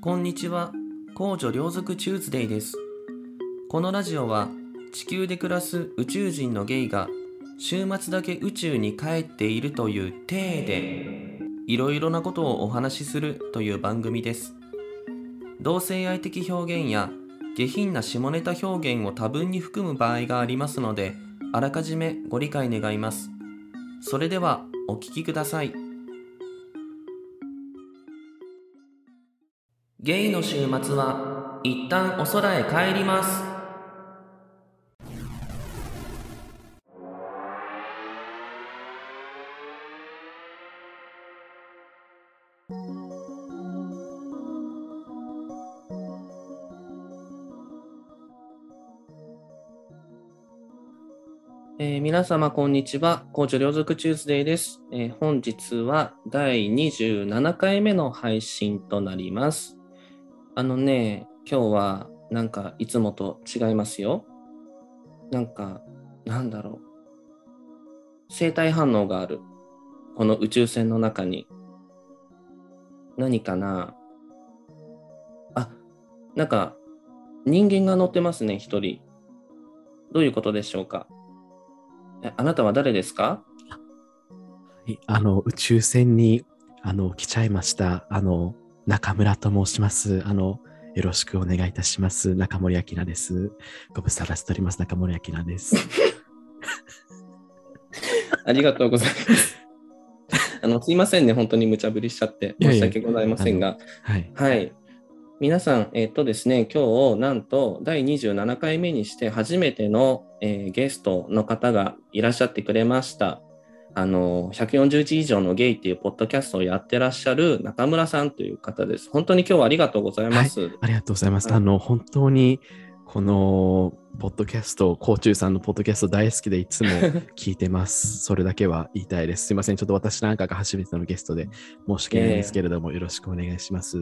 こんにちは。公女両族チューズデイです。このラジオは地球で暮らす宇宙人のゲイが週末だけ宇宙に帰っているという体でいろいろなことをお話しするという番組です。同性愛的表現や下品な下ネタ表現を多分に含む場合がありますので、あらかじめご理解願います。それではお聞きください。ゲイの週末は一旦お空へ帰ります。えー皆様こんにちは。高知両族チューズデーです、えー本日は第27回目の配信となります。あのね、今日はなんかいつもと違いますよ。なんか、なんだろう。生体反応がある。この宇宙船の中に。何かなあ、なんか人間が乗ってますね、一人。どういうことでしょうかえあなたは誰ですか？はいあの、宇宙船に、あの、来ちゃいました。あの、中村と申します。あの、よろしくお願いいたします。中森明菜です。ご無沙汰しております。中森明菜です。ありがとうございます。あのすいませんね、本当に無茶ぶりしちゃって、いやいや申し訳ございませんが、はい。はい。皆さん、えっとですね、今日、なんと、第27回目にして、初めての、えーゲストの方がいらっしゃってくれました。あの、140字以上のゲイっていうポッドキャストをやってらっしゃる中村さんという方です。本当に今日はありがとうございます。ありがとうございます。はいあの、本当に、この、ポッドキャスト、コーチューさんのポッドキャスト大好きでいつも 聞いてます。それだけは言いたいです。すいません。ちょっと私なんかが初めてのゲストで申し訳ないんですけれども、よろしくお願いします。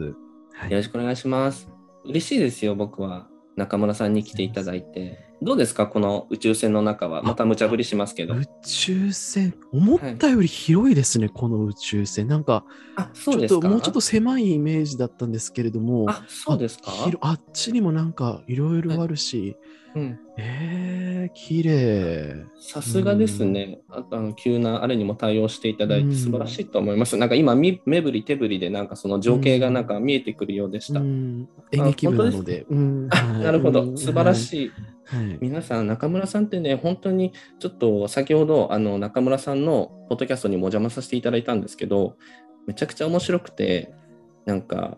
はいよろしくお願いします。嬉しいですよ、僕は。中村さんに来ていただいて。どうですか、この宇宙船の中は？また無茶ぶりしますけど。宇宙船、思ったより広いですね、この宇宙船。なんか、あ、ちそうですか？ょっともうちょっと狭いイメージだったんですけれども、あ、そうですか？広あっちにもなんかいろいろあるし、うん、えー、綺麗。さすがですね。あとあの急なあれにも対応していただいうんて素晴らしいと思います。なんか今、み目振り手振りでなんかその情景がなんか見えてくるようでした。うん演劇部なので。うんあなるほど、素晴らい。しい。はい皆さん、中村さんってね、本当にちょっと先ほどあの中村さんのポッドキャストにもお邪魔させていただいたんですけど、めちゃくちゃ面白くて、なんか、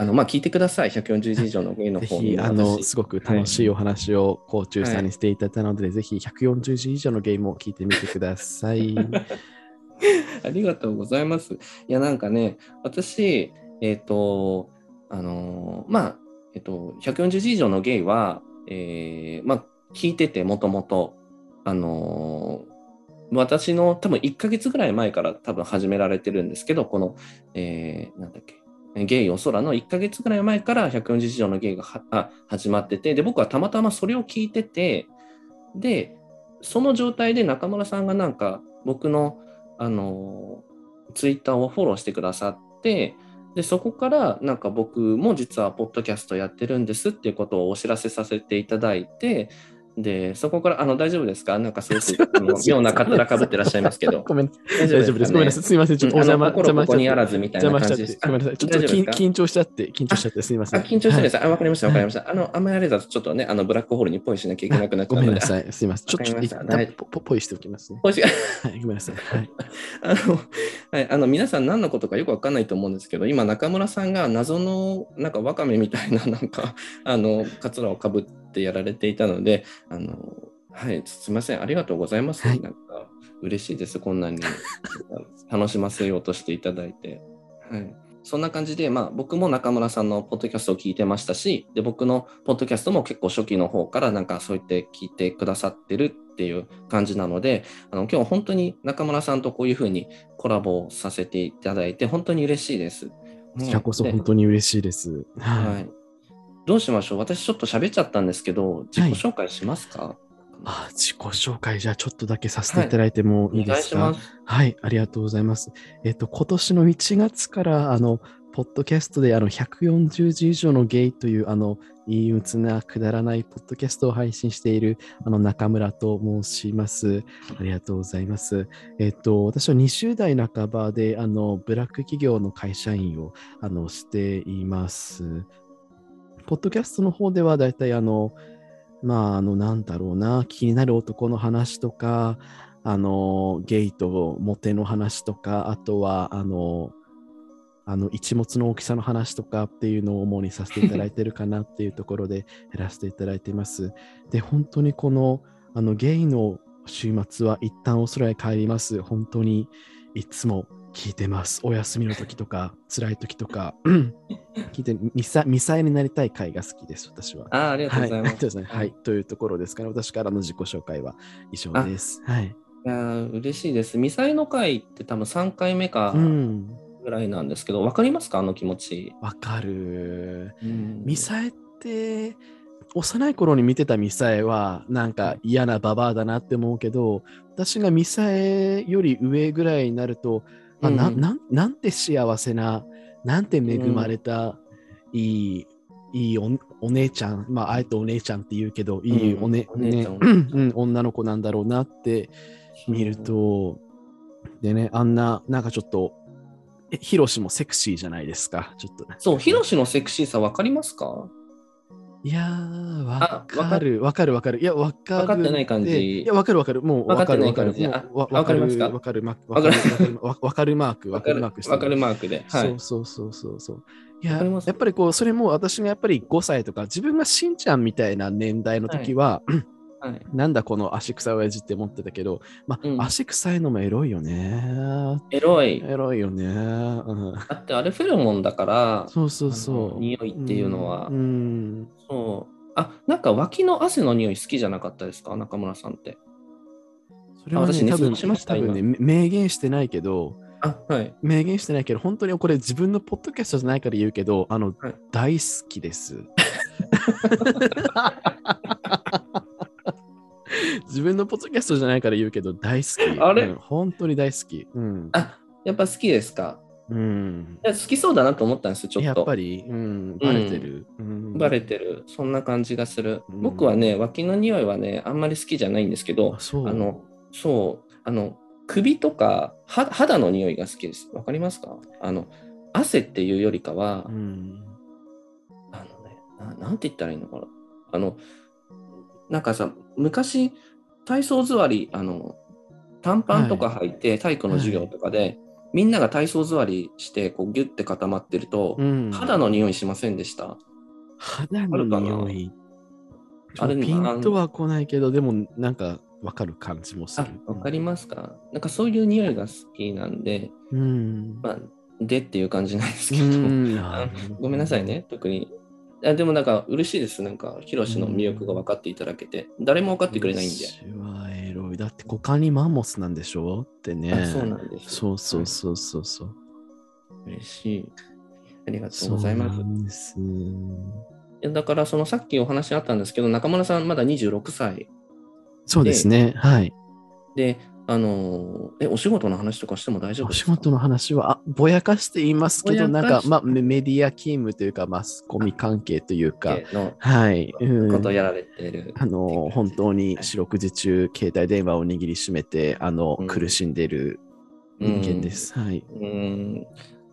あのまあ、聞いてください、140字以上のゲイのぜ方にひ、あの、私すごく楽しいお話を、コーチューさんにしていただいたので、ぜひ140字以上のゲームを聞いてみてください。ありがとうございます。いや、なんかね、私、えっ、と、あのーまあ、えっ、と、140字以上のゲイは、えーまあ、聞いてて、もともと、あのー私の多分1ヶ月ぐらい前から多分始められてるんですけど、この、えーなんだっけ、ゲイお空の1ヶ月ぐらい前から140以上のゲイが始まってて、で、僕はたまたまそれを聞いてて、で、その状態で中村さんがなんか僕のあのツイッターをフォローしてくださってでそこからなんか僕も実はポッドキャストやってるんですっていうことをお知らせさせていただいてでそこからあの大丈夫ですか？なんかすごくあの妙なかつらかぶってらっしゃいますけど ごめん、大大丈夫です。ごめんなさい。すみません。ちょっとお邪魔、あの心邪魔ここにあらしずみたいな感じです。ごめんなさい。ちょっと緊張しちゃって、緊張しちゃって、すみません。あ緊張してです。はいあ、わかりました、わかりました。あの、あんまりあれだとちょっとね、あのブラックホールにポイしなきゃいけなくなっちゃうので。ごめんなさい。すみません。ちょっと、一旦ポイしておきますね。ポイしはい、ごめんなさい。はい。あの、はい、あの皆さん何のことかよくわかんないと思うんですけど、今中村さんが謎のなんかワカメみたいななんかあのカツラをかぶってやられていたので、あのはい、すみません、ありがとうございます。はいなんか嬉しいです、こんなに 楽しませようとしていただいて。はい。そんな感じで、まあ、僕も中村さんのポッドキャストを聞いてましたし、で僕のポッドキャストも結構初期の方からなんかそう言って聞いてくださってるっていう感じなので、あの今日は本当に中村さんとこういうふうにコラボさせていただいて、本当に嬉しいです。こちらこそで本当に嬉しいです。は。はいどうしましょう？私ちょっと喋っちゃったんですけど、自己紹介しますか、あ自己紹介、じゃあちょっとだけさせていただいてもいいですか、します。はい、ありがとうございます。えっ、と、今年の1月から、あの、ポポッドキャストであの140字以上のゲイというあの陰鬱なくだらないポッドキャストを配信しているあの中村と申します。ありがとうございます。えっと、私は20代半ばであのブラック企業の会社員をあのしています。ポッドキャストの方ではだいたいあの、まあ、あの、なんだろうな、気になる男の話とか、あの、ゲイとモテの話とか、あとは、あの、あの一物の大きさの話とかっていうのを主にさせていただいてるかなっていうところで やらせていただいています。で、本当にこのあのゲイの週末は一旦オーストラリアに帰ります。本当にいつも聞いてます。お休みの時とか、辛い時とか、聞いてミサ、ミサイになりたい回が好きです、私は。ああ、ありがとうはい、ございます。ありがとうござい はい、というところですから、私からの自己紹介は以上です。はい。いやー嬉しいです。ミサイの会って多分3回目かうん、ぐらいなんですけど、わかりますか？あの気持ち。わかる。うんミサエって、幼い頃に見てたミサエは、なんか嫌なババアだなって思うけど、私がミサエより上ぐらいになると、あなうんなんなんて幸せな、なんて恵まれた、いい、いいおお姉ちゃん、まあ、あえてお姉ちゃんって言うけど、いいお,、ねね女の子なんだろうなって見ると、でね、あんな、なんかちょっと、えヒロシもセクシーじゃないですか、ちょっとね。そう、ヒロシのセクシーさわかりますか？いやー、わかかる、わかる、わかる。いや、わかる。わかってない感じでいや、わかる、わかる。もう、わかる、わかる。わわかりますか？わかる、わかる、わかるわかるわわかるマーク、わわかるわかるマークで。はい。そうそうそうそうそう。いややっぱりこう、それも私がやっぱり5歳とか、自分がしんちゃんみたいな年代の時は、はい、なんだこの足臭い親父って思ってたけど、まあ、うん足臭いのもエロいよね。エロい。エロいよね。うん、だってあれフェロモンだから、そうそうそう。匂いっていうのはうん。うんそう。あ、なんか脇の汗の匂い好きじゃなかったですか？中村さんって。それはね、私ね多分しました多分ね、明言してないけど、あ、はい。明言してないけど、本当にこれ自分のポッドキャストじゃないから言うけど、あの、はい大好きです。自分のポッドキャストじゃないから言うけど、大好き。あれ？うん本当に大好き。うん。あ、やっぱ好きですか？うん、いや好きそうだなと思ったんですよ、ちょっと。やっぱり、うん、バレてる？うんバレてる。そんな感じがする。うん僕はね、脇の匂いはね、あんまり好きじゃないんですけどあ、そう？あの、そう、あの、首とかは肌の匂いが好きです。わかりますか？あの、汗っていうよりかは、うん。あのねな、なんて言ったらいいのかな。あの、なんかさ、昔、体操座り、あの、短パンとか履いて、体育の授業とかで、みんなが体操座りして、こう、ギュッて固まってると、うん、肌の匂いしませんでした？肌の匂い。あれピンとは来ないけど、でもなんかわかる感じもすある。、わかりますか？なんかそういう匂いが好きなんで、うん。まあ、でっていう感じなんですけど、うんあごめんなさい。ね、特に。あでもなんか嬉しいです。なんか、ヒロシの魅力が分かっていただけて、誰も分かってくれないんで。私はエロい。だって股間にマンモスなんでしょ？ってね。あそうなんです。そうそうそうそうそう。嬉しい。ありがとうございます。そうなんだから、そのさっきお話あったんですけど、中村さんまだ26歳そうですね。はい。で、あのーえ、お仕事の話とかしても大丈夫おですか？仕事の話は、あぼやかして言いますけど、ぼやかしなんか、まあ、メメディア勤務というか、マスコミ関係というか、のはい。うんことをやられている。あの、本当に四六時中、携帯電話を握りしめて、あの、うん苦しんでいる人間です。はい。うーん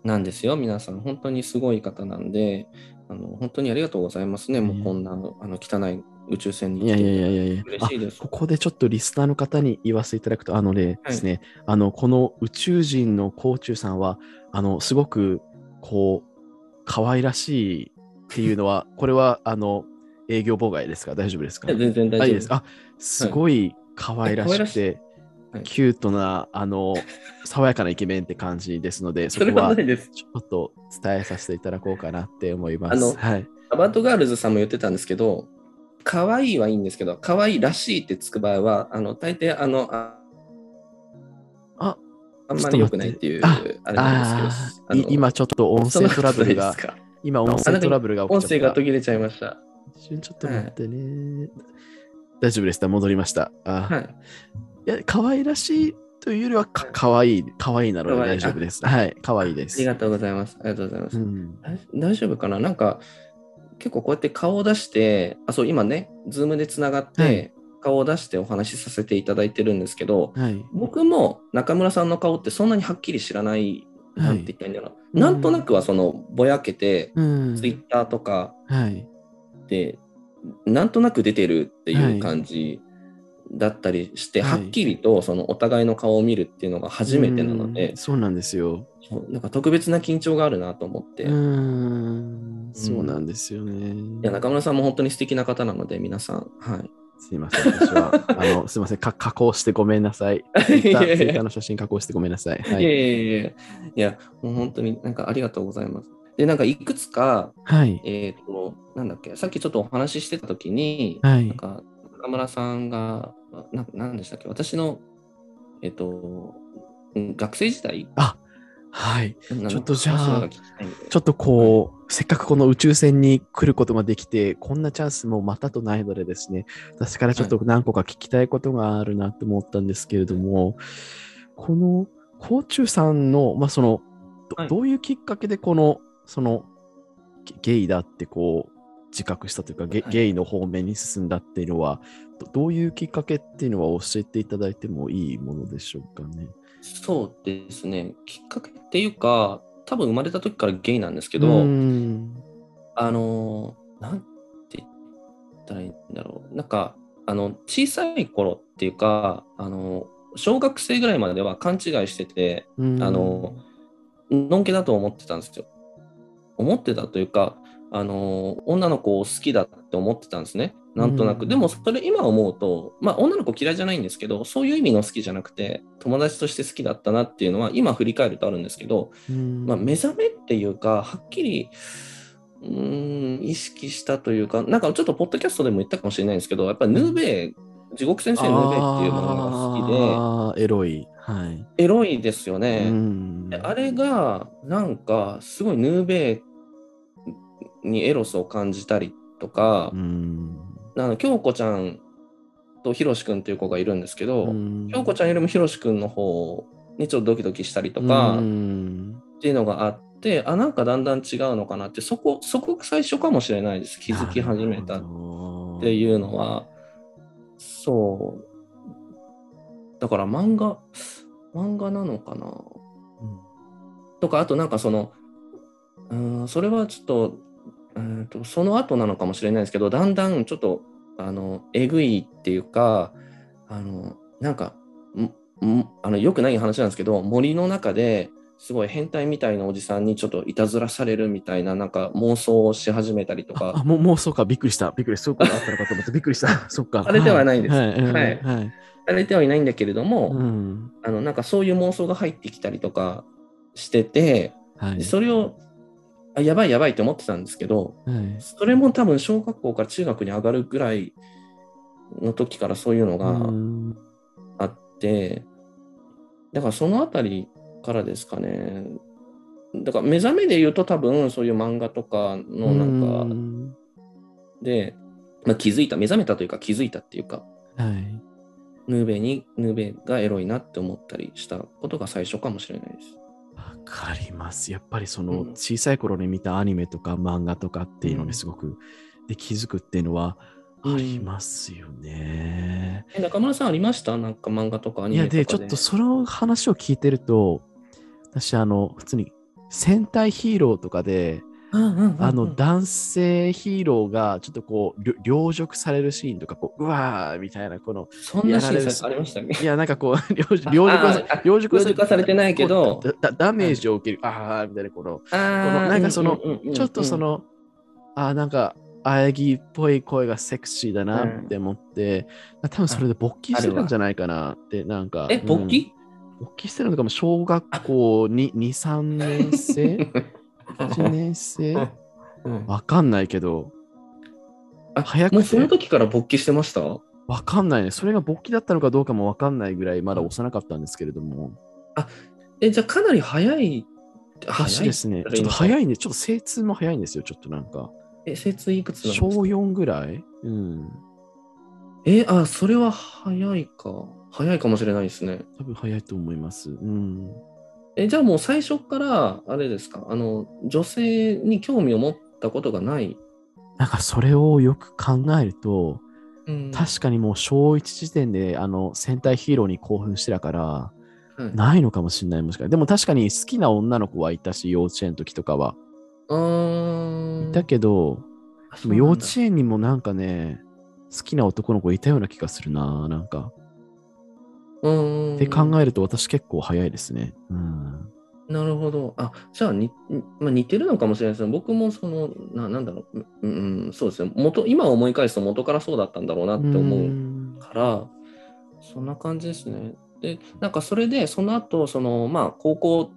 なんですよ、皆さん。本当にすごい方なんで、あの本当にありがとうございますね。もうこんなあの汚い宇宙船にいやいやいやいや。嬉しいですあここでちょっとリスナーの方に言わせていただくと、あのね、ですね、あの、この宇宙人の甲虫さんは、あの、すごく、こう、可愛らしいっていうのは、これは、あの、営業妨害ですか？大丈夫ですか？全然大丈夫です。あ、すごい可愛らしくて、はいキュートな、あの、爽やかなイケメンって感じですので、そこは。ちょっと伝えさせていただこうかなって思います。あのはい。アバントガールズさんも言ってたんですけど、可愛いはいいんですけど、可愛いらしいってつく場合は、あの大抵あのああ、あんまり良くないっていう、ああれなんですけど今ちょっと音声トラブルが今音声トラブルが起きちゃ。音声が途切れちゃいました。一瞬ちょっと待ってね。大丈夫でした？戻りました。あ、はい。いや、可愛らしいというよりはか、かわいい、かわいいなので大丈夫です。はい、かわいいです。ありがとうございます。ありがとうございます。うん大大丈夫かな？なんか、結構こうやって顔を出して、あ、そう、今ね、ズームでつながって、はい顔を出してお話しさせていただいてるんですけど、はい。僕も中村さんの顔ってそんなにはっきり知らない、はいなんて言ったらいいんだろう。うんなんとなくはそのぼやけて、うんツイッターとかはい。で、なんとなく出てるってはいいう感じだったりして、はいはっきりとそのお互いの顔を見るっていうのが初めてなのでうん、そうなんですよ。なんか特別な緊張があるなと思って、ういん、そうなんですよね。や中村さんも本当に素敵な方なので、皆さん、はい。すいません、私は。あの、すいません、か加工してごめんなさい。ツイッターの写真加工してごめんなさい。はいい。やいやいやいや、いや、もう本当になんかありがとうございます。で、なんかいくつか、はい。えっ、と、なんだっけ、さっきちょっとお話ししてたときに、はいなんか中村さんが、ななんでしたっけ、私の、えっ、と、うん学生時代？あ、はい。ちちょっとじゃあちちょっとこう、せっかくこの宇宙船に来ることができて、こんなチャンスもまたとないのでですね、私からちょっと何個か聞きたいことがあるなと思ったんですけれども、この、甲虫さんの、まあ、その、どういうきっかけでこの、その、ゲゲイだってこう、自覚したというか、ゲはいゲイの方面に進んだっていうのは、どどういうきっかけっていうのは教えていただいてもいいものでしょうかね？そうですね、きっかけっていうか、多分生まれた時からゲイなんですけど、あのー、なんて言ったらいいんだろう。なんか、あの、小さい頃っていうか、あの、小学生ぐらいまでは勘違いしてて、うんあの、のんけだと思ってたんですよ。思ってたというか、あの、女の子を好きだって思ってたんですね。なんとなく。うんでも、それ今思うと、まあ、女の子嫌いじゃないんですけど、そういう意味の好きじゃなくて、友達として好きだったなっていうのは、今振り返るとあるんですけど、うんまあ、目覚めっていうか、はっきり、うーん、意識したというか、なんかちょっとポッドキャストでも言ったかもしれないんですけど、やっぱりヌーベイ、地獄先生ヌーベイっていうものが好きで、エロい。はい。エロいですようね。あれが、なんか、すごいヌーベイにエロスを感じたりとかう、ん。あの京子ちゃんとひろしくんっていう子がいるんですけど、うん京子ちゃんよりもひろしくんの方にちょっとドキドキしたりとか、うんっていうのがあって、あ、なんかだんだん違うのかなって、そこ、そこが最初かもしれないです。気づき始めたっっていうのは、そう。だから漫画、漫画なのかなとか、あとなんかその、うーん、それはちょっと、うーんと、その後なのかもしれないですけど、だんだんちょっと、あの、えぐいっていうか、あの、なんか、んんあの、よくない話なんですけど、森の中ですごい変態みたいなおじさんにちょっといたずらされるみたいな、なんか妄想をし始めたりとあ、か、もう、もうそうか、びっくりした。びっくりした。そういうことあったのかと思って、びっくりした。そっか。されてはないですはい。はい。はいはい。されてはいないんだけれども、うん。あの、なんかそういう妄想が入ってきたりとかしてて、はい。それを、あ、やばいやばいって思ってたんですけど、はい。それも多分小学校から中学に上がるぐらいの時からそういうのがうんあって、だからそのあたりからですかね。だから目覚めで言うと多分そういう漫画とかのなんかうんで、まあ、気づいた、目覚めたというか気づいたっていうか、はい。ヌーベに、ヌーベがエロいなって思ったりしたことが最初かもしれないです。わかります。やっぱりそのうん小さい頃に見たアニメとか漫画とかっていうのうんにすごくで気づくっていうのはうんありますよね。え中村さんありました？なんか漫画とかアニいや、メとかで。で、ちょっとその話を聞いてると、私、あの、普通に戦隊ヒーローとかで、うんうんうんうん、あの、男性ヒーローがちょっとこう、凌辱されるシーンとか、こう、うわーみたいな、この、そんなシーンさありましたっけ？いや、なんかこう、凌辱凌辱はさああ凌辱されてないけどダメージを受ける、あーみたいな、この、このなんかそのうんうんうんうんちょっとその、あーなんか、喘ぎっぽい声がセクシーだなって思って、多分それで勃起してるんじゃないかなって、なんか。え、うん勃起、勃起してるのかも、小学校に2、3年生？?1 年生うんわかんないけど、あ早くてもうその時から勃起してました？わかんないね。それが勃起だったのかどうかもわかんないぐらい、まだ幼かったんですけれども。え、じゃあかなり早い。らしいですね。ちょっと早いんで、ちょっと精通も早いんですよ、ちょっとなんか。え、精通いくつなんです小か4ぐらい？うん。え、あ、それは早いか。早いかもしれないですね。多分早いと思います。うん。え、じゃあもう最初から、あれですか、あの、女性に興味を持ったことがない？なんかそれをよく考えると、うん確かにもう小1時点であの戦隊ヒーローに興奮してたから、はいないのかもしれないもしかしてでも確かに好きな女の子はいたし、幼稚園の時とかは。あーいたけど、あでも幼稚園にもなんかね、好きな男の子いたような気がするな、なんか。園って考えると私結構早いですね。うん。なるほど。あ、じゃあに、まあ、似てるのかもしれないですね。僕もその、ななんだろう、うん、うんそうですね。元、今思い返すと元からそうだったんだろうなって思うから、そんな感じですね。で、なんかそれで、その後、その、まあ、高校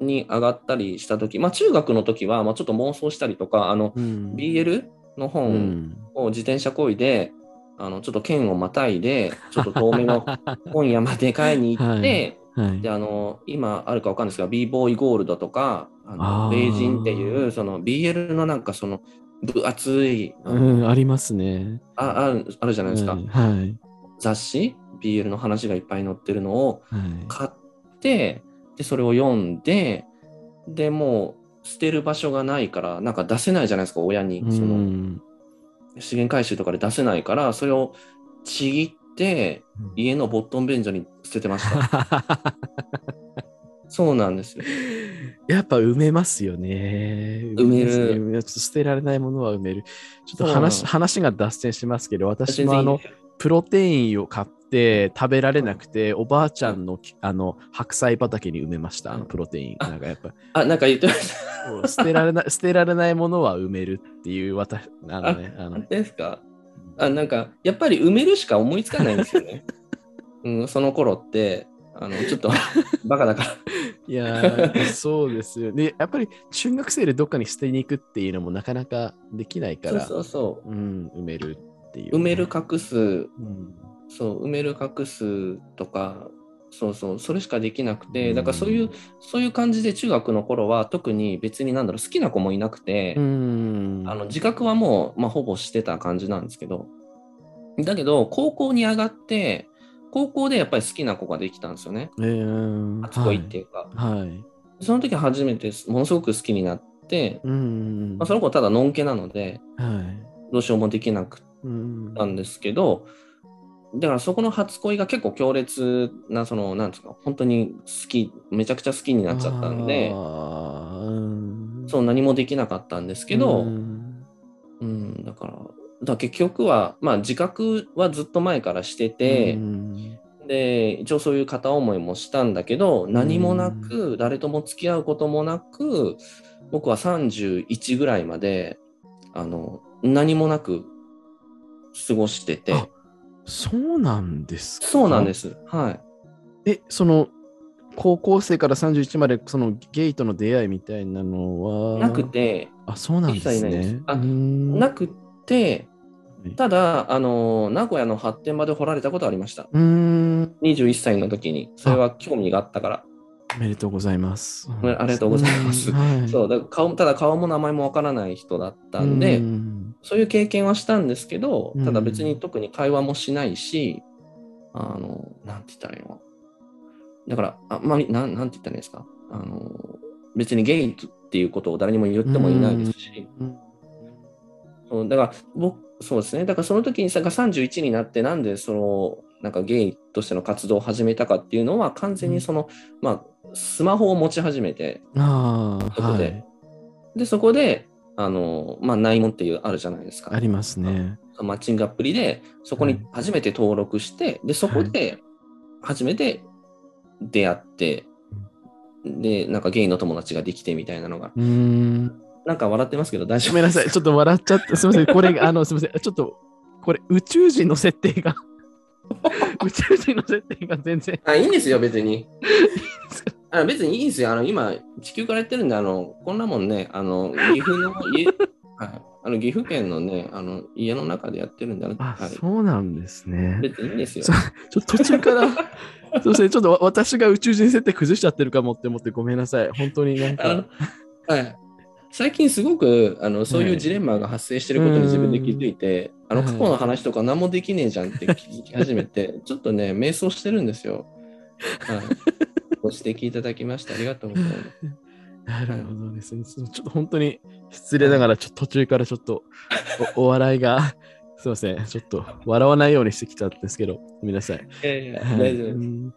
に上がったりした時まあ、中学の時は、まあ、ちょっと妄想したりとか、あの、うん。BL のう本ん。を自転車こいで、あの、ちょっと県をまたいで、ちょっと遠めの 本屋まで買いに行って、はいで、。あの、今あるかわかんないですが、b ボーイゴールドとか、あのベイジンっていう、その BL のなんかその分厚い、あうのん、ありますね。ああるあるじゃないですか、はい。はい。雑誌？BL の話がいっぱい載ってるのをはい買って、で、それを読んで、でもう捨てる場所がないから、なんか出せないじゃないですか、親に。そのうん資源回収とかで出せないから、それをちぎって、家のボットン便所に捨ててました。そうなんですよ。やっぱ埋めますよね。埋めるますねちょっと捨てられないものは埋める。ちょっと話の話が脱線しますけど、私もあの、プロテインを買って食べられなくて、おばあちゃんのきあの白菜畑に埋めました、あのプロテイン。あなんかやっぱ、あ、なんか言ってました。捨てられない、捨てられないものは埋めるっていう、私、あのね、あのですか？あなんかやっぱり埋めるしか思いつかないんですよね。うん、その頃ってあのちょっと バカだから。いやー、そうですよ。で、やっぱり中学生でどっかに捨てに行くっていうのもなかなかできないから、そうそうそう。うん、埋めるっていう。埋める隠す、うんそう、埋める隠すとか、そうそう、それしかできなくて、うんだからそういう、そういう感じで中学の頃は特に別になんだろう、好きな子もいなくて、うん。あの自覚はもう、まあ、ほぼしてた感じなんですけど、だけど、高校に上がって、高校でやっぱり好きな子ができたんですよね。えー、初恋っていうか。はい。はい。その時初めてものすごく好きになって、うん。まあ、その子ただのんけなので、はい。どうしようもできなくうんたんですけど、だからそこの初恋が結構強烈な、その、なんですか、本当に好き、めちゃくちゃ好きになっちゃったんで、うん。そう何もできなかったんですけど、ううん、んだから、だ結局は、まあ自覚はずっと前からしてて、うん。で、一応そういう片思いもしたんだけど、何もなく、誰とも付き合うこともなく、僕は31ぐらいまで、あの、何もなく過ごしてて、あそうなんですか？そうなんです。はい。え、その、高校生から31まで、そのゲイとの出会いみたいなのは？なくて、あ、そうなんですね。あうんなくてはい、ただ、あの、名古屋の発展場で掘られたことありました。うん。21歳の時に。それは興味があったから。おめでとうございます。ありがとうございますうんはい、そう、だ顔ただ顔も名前もわからない人だったんで、うんそういう経験はしたんですけどうん、ただ別に特に会話もしないし、あの、なんて言ったらいいの？だから、あんまり、なんなんて言ったらいいですか？あの、別にゲイっていうことを誰にも言ってもいないですし、うん。だから僕、そうですね。だからその時にさ、31になって、なんでその、なんかゲイとしての活動を始めたかっていうのは、完全にその、まあ、スマホを持ち始めて、ああ、そこではい。で、そこで、あの、まあ、内門っていうあるじゃないですか。ありますね。マッチングアプリで、そこに初めて登録して、で、そこで初めて出会って、で、なんかゲイの友達ができてみたいなのが、うーん。なんか笑ってますけど大丈夫ごめんなさい。ちょっと笑っちゃって。すみません。これ、あの、すみません。ちょっと、これ、宇宙人の設定が、宇宙人の設定が全然。あ、いいんですよ、別に。あ別にいいんですよ。あの、今、地球からやってるんで、あの、こんなもんね、あの、岐阜の 家、はい、あの、岐阜県のね、あの、家の中でやってるんで、あ、はい、そうなんですね。別にいいんですよそ。ちょっと途中から、そうですね。ちょっとわ私が宇宙人設定崩しちゃってるかもって思ってごめんなさい。本当になんあのか。はい、最近すごくあのそういはいうジレンマが発生していることに自分で気づいて、あのはい過去の話とか何もできねえじゃんって気づき始めて、ちょっとね、迷走してるんですよ。はい。ご指摘いただきましてありがとうございます。なるほどですね。ちょっと本当に失礼ながら、ちょっと途中からちょっとお お笑いが、すいません、ちょっと笑わないようにしてきたんですけど、ごめんなさい。いやいや、はい大丈夫です。うん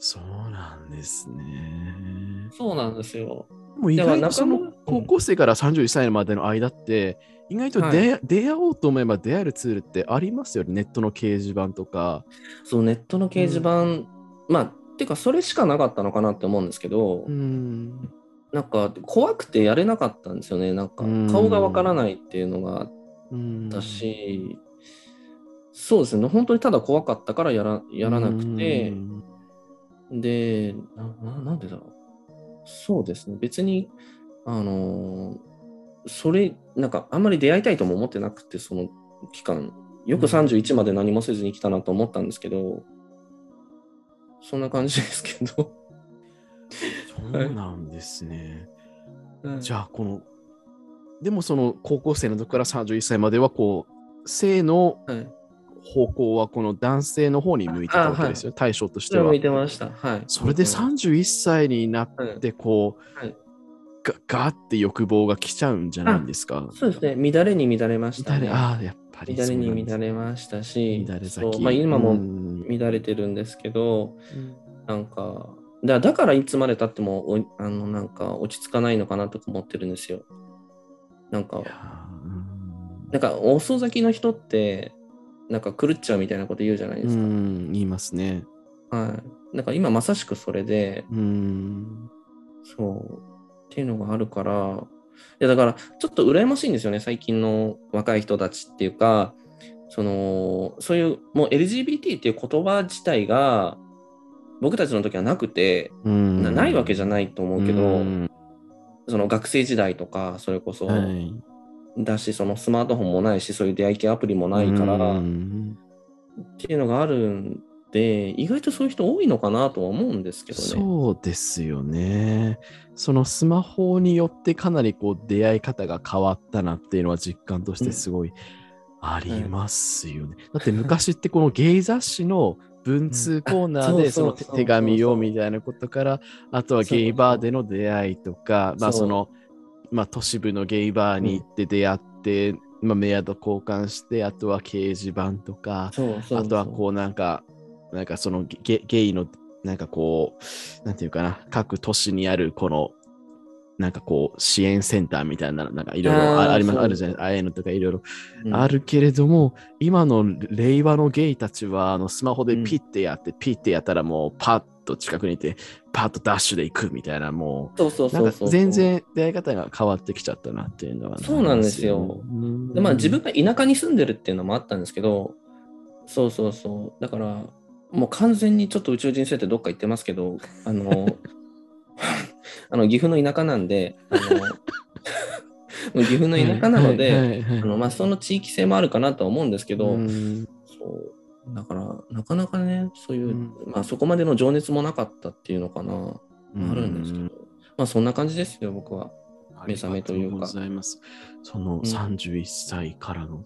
そうなんですね。そうなんですよ。もう意外とその高校生から31歳までの間って、意外と出,、出会おうと思えば出会えるツールってありますよね。ネットの掲示板とか。そう、ネットの掲示板、まあ、てか、それしかなかったのかなって思うんですけど、うん。なんか怖くてやれなかったんですよね。なんかうん顔がわからないっていうのがあっうんたし、そうですね、本当にただ怖かったからやらやらなくてう、んでなんでだろう。そうですね、別に、あのーそれ、なんかあんまり出会いたいとも思ってなくて、その期間、よくうん31まで何もせずに来たなと思ったんですけど、そんな感じですけど。そうなんですね。じゃゃあ、この、でもその高校生の時から31歳までは、こう、性の。方向はこの男性の方に向いてたわけですよ、対象としてはそれ向い。てました。はい。それで31歳になっはいて、こう、はいがガーって欲望が来ちゃうんじゃないんですか？そうですね、乱れに乱れました、ね。乱れ、ああ、やっ乱れに乱れましたし、まあ、今うもん乱れてるんですけど、なんか、だだからいつまでたってもおあのなんか落ち着かないのかなとか思ってるんですよ。なんかなんか遅咲きの人って、なんか狂っちゃうみたいなこと言うじゃないですか。うんうん、言いますね。はい。なんか今まさしくそれで、うん。そう、っていうのがあるから、いやだからちょっと羨ましいんですよね、最近の若い人たちっていうか、その、そういう、もう LGBT っていう言葉自体が、僕たちの時はなくて、うん。なないわけじゃないと思うけど、うん。その学生時代とか、それこそ、はい。だし、そのスマートフォンもないし、そういう出会い系アプリもないから、うっんていうのがあるんで、意外とそういう人多いのかなとは思うんですけどね。そうですよね。そのスマホによってかなりこう出会い方が変わったなっていうのは実感としてすごいありますよね。だって昔ってこのゲイ雑誌の文通コーナーでその手紙をみたいなことからあとはゲイバーでの出会いとかまあそのまあ都市部のゲイバーに行って出会ってまあメアド交換してあとは掲示板とかそうそうそう。あとはこうなんか、なんかそのゲゲイの、なんかこう、なんていうかな、各都市にあるこの、なんかこう、支援センターみたいな、なんかいろいろありますそう。あるじゃないああいうのとかいろいろうん。あるけれども、今の令和のゲイたちは、あのスマホでピッてやって、ピッてやったらもうパッと近くにいて、パッとダッシュで行くみたいな、もそうそうう、なんかそうそう。全然出会い方が変わってきちゃったなっていうのは、そうなんですよ。うんでまあ自分が田舎に住んでるっていうのもあったんですけど、そうそうそう。だから、もう完全にちょっと宇宙人生ってどっか行ってますけど、あの、あの岐阜の田舎なんで、あの 岐阜の田舎なので、その地域性もあるかなとは思うんですけど、うん。そう。だから、なかなかね、そういう、うん。まあ、そこまでの情熱もなかったっていうのかな、あるんですけど、まあ、そんな感じですよ、僕は。目覚めというか。ございます。そのん。31歳からの、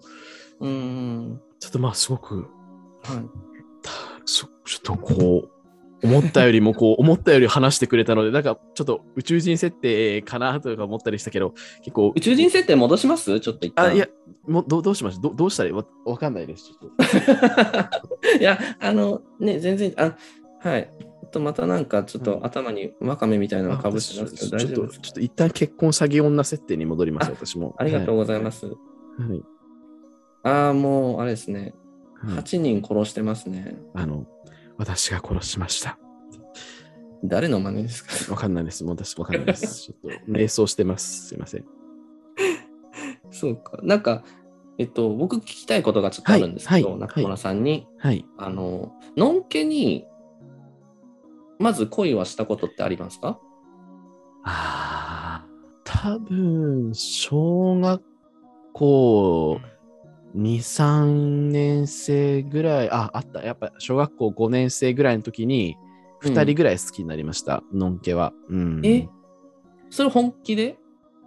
うーん、ちょっとまあすごく、はい。ちょっとこう、思ったよりもこう、思ったより話してくれたので、なんかちょっと宇宙人設定かなとか思ったりしたけど、結構宇、宙人設定戻します？ちょっと一旦。あ、いや、もうどうどうしました？どどうしたらいい？わわかんないです。ちょっと。いや、あの、ね、全然、あ、はい。あとまたなんかちょっと頭にワカメみたいなのかぶってますけど、ちょっと、大丈夫ですちょっと一旦結婚詐欺女設定に戻ります、あ私も。ありがとうございます。はい。はいああ、もう、あれですね。はい8人殺してますね。あの、私が殺しました。誰の真似ですか？わかんないです。私わかんないです。ちょっと瞑想してます。すいません。そうか。なんか、えっと、僕聞きたいことがちょっとあるんですけど、はいはい中村さんに、はい。あの、のんけに、まず恋はしたことってありますか？ああ、多分、小学校2、3年生ぐらい、あ、あった。やっぱ小学校5年生ぐらいの時に、2人ぐらい好きになりました。のんけは。うん。え？それ本気で？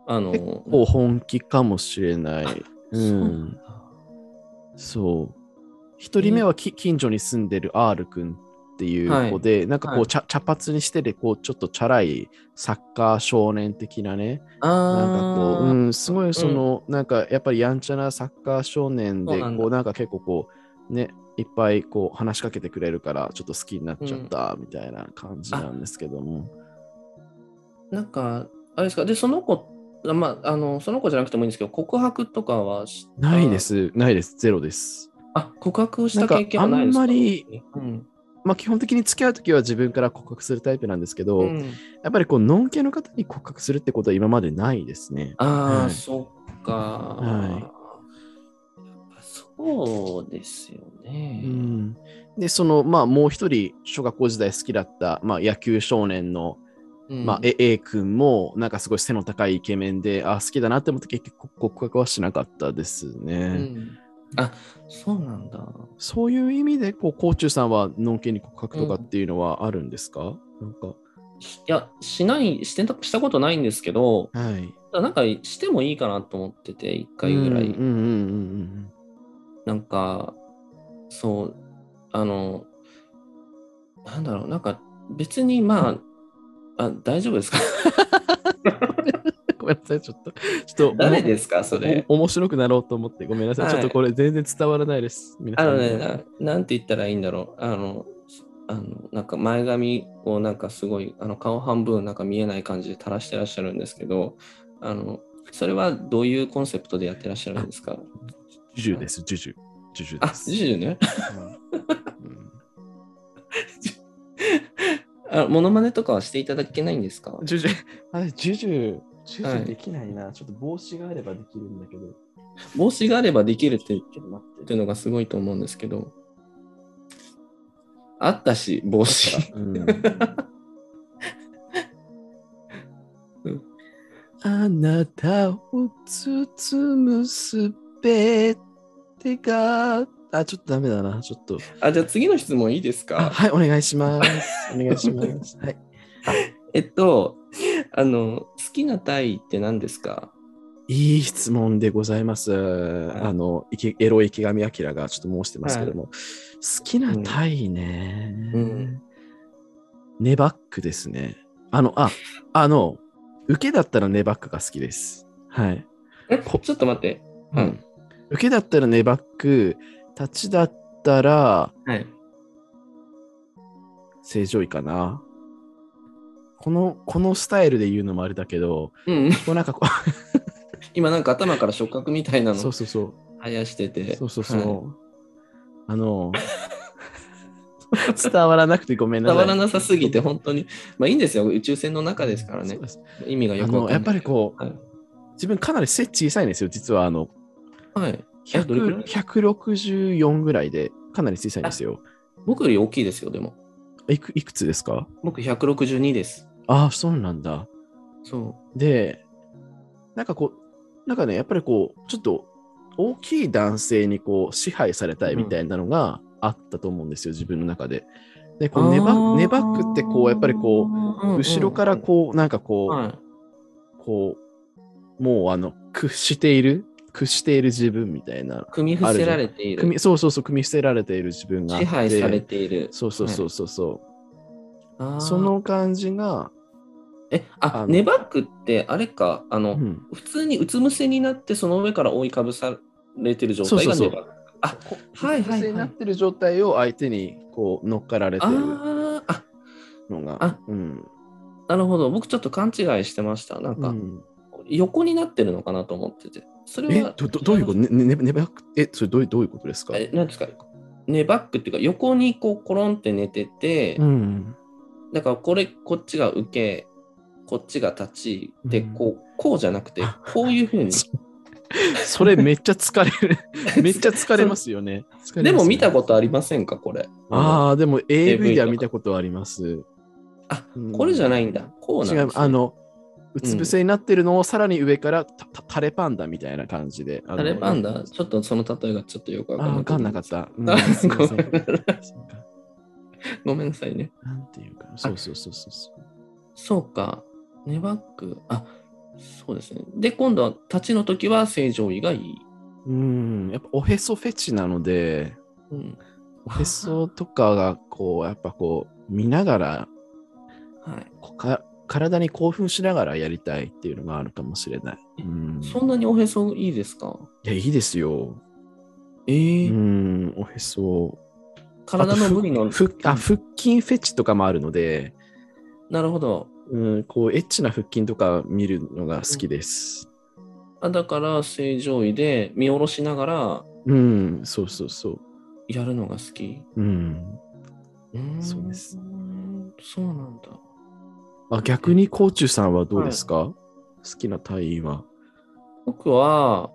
あの、結構本気かもしれない。うんそう。一人目はき近所に住んでる R 君っていう子で、なんかこう、はい。茶茶髪にしてで、こう、ちょっとチャラいサッカー少年的なね、あなんかこう、ーうん、すごいその、なんかやっぱりやんちゃなサッカー少年で、こう、なんか結構こう、ね、いっぱいこう話しかけてくれるから、ちょっと好きになっちゃったみたいな感じなんですけども。なんか、あれですか、で、その子、まあ、あの、その子じゃなくてもいいんですけど、告白とかはしないで。す、ないです、ゼロです。あ、告白をした経験はないですか？なんかあんまり、うん。まあ基本的に付き合うときは自分から告白するタイプなんですけど、うんやっぱりこう、ノン系の方に告白するってことは今までないですね。ああ、はいそっか。はいそうですよね。うん、で、その、まあもう一人、小学校時代好きだった、まあ野球少年の、うんまあ、A, 君も、なんかすごい背の高いイケメンで、あ、好きだなって思って結局告白はしなかったですうね。んあ、そうなんだ。そういう意味で、こう、コーチューさんは、のんけに告白とかっていうのはあるんですか、なんか、いや、しない、してたしたことないんですけど、はい。なんかしてもいいかなと思ってて、一回ぐらい。うんうんうんうんなんか、そう、あの、なんだろう、なんか別にまあ、あ大丈夫ですか？ごめんなさい、ちょっと。ちょっと、誰ですか？それ。お面白くなろうと思って、ごめんなさい。はいちょっとこれ全然伝わらないです。皆さんあのねな、なんて言ったらいいんだろう。あの、あのなんか前髪をなんかすごいあの顔半分なんか見えない感じで垂らしてらっしゃるんですけど、あのそれはどういうコンセプトでやってらっしゃるんですか？ジュジュです、ジュジュ。ジュジュあで、す。ジュジュね。うん あモノマネとかはしていただけないんですか？ジュジュ、あれ、ジュジュ、ジュジはいュできないな。ちょっと帽子があればできるんだけど。帽子があればできるってっていうのがすごいと思うんですけど。あったし、帽子。あなたを包むすべてが。あ、ちょっとダメだな。ちょっと。あ、じゃあ次の質問いいですか？あはい、お願いします。お願いします。はい。えっと、あの、好きな体位って何ですか？いい質問でございます。あの、池エロ池上彰がちょっと申してますけども、好きな体位ね、うんネバックですね。あの、あ、あの、受けだったらネバックが好きです。はい。え、こちょっと待って。ううんん。受けだったらネバック、立ちだったらはい。正常位かな。この、このスタイルで言うのもあれだけど、うん。こうなんかこ今なんか頭から触覚みたいなう、のそうそうそう。生やしてて。そうそうそう。はいあの、伝わらなくてごめんなさい。伝わらなさすぎて、本当に。まあいいんですよ。宇宙船の中ですからね意味がよくわかんない。やっぱりこう、はい自分かなり背小さいんですよ、実はあの、はい。えどれくらい？100 164ぐらいで、かなり小さいんですよ。僕より大きいですよ、でも。いくいくつですか？僕162です。ああ、そうなんだ。そで、なんかこう、なんかね、やっぱりこう、ちょっと大きい男性にこう支配されたいみたいなのがあったと思うんですよ、自分の中で。で、う。こうネバあーネバックってこう、やっぱりこう、うんうん後ろからこう、なんかこう、はい。こう、もうあの、屈している、屈している自分みたいな。組み伏せられている。組そうそうそう、組み伏せられている自分が。支配されている。そうそうそうそうそう、あーその感じが、え、あ、あのネバックってあれか、あの、うん、普通にうつ伏せになって、その上から覆いかぶされてる状態がバック。あ、こはいはいはいになってる状態を相手にこう乗っかられてるのが。あうんなるほど。僕ちょっと勘違いしてました。なんか、うん横になってるのかなと思ってて。それは、えどどどういうこと？ねねねネバック？え、それどういうどういうことですか？え、なんですか？ネバックっていうか、横にこう、コロンって寝てて、うん。だからこれ、こっちが受け、こっちが立ち、で、うんこう、こうじゃなくて、こういうふうに。それめっちゃ疲れる。めっちゃ疲れますよね。疲れますでも見たとことありませんか、これ。ああ、でも AV では見たことあります。あうんこれじゃないんだ。こうなん違う。あの、うつ伏せになってるのをさらに上からタレパンダみたいな感じで。タレパンダ？ちょっとその例えがちょっとよくわかんなわかんなかった。うんごめんごめんなさいね。なんていうか、そうそうそうそうそう。そうか。ネバック。あ、そうですね。で、今度は立ちの時は正常位がいい。うん、やっぱおへそフェチなので、うん。おへそとかがこう、やっぱこう、見ながら、はい。こうか体に興奮しながらやりたいっていうのがあるかもしれない。うん、そんなにおへそいいですか？いや、いいですよ。ええうん、おへそ。体の部位の。ふあ腹筋フェチとかもあるので、なるほど。うん、こう、エッチな腹筋とか見るのが好きです。あだから正常位で見下ろしながらうん、そうそうそう。やるのが好き。うん。うーんそうです。そうなんだ。あ逆に、コーチュさんはどうですか、好きな隊員は。僕は、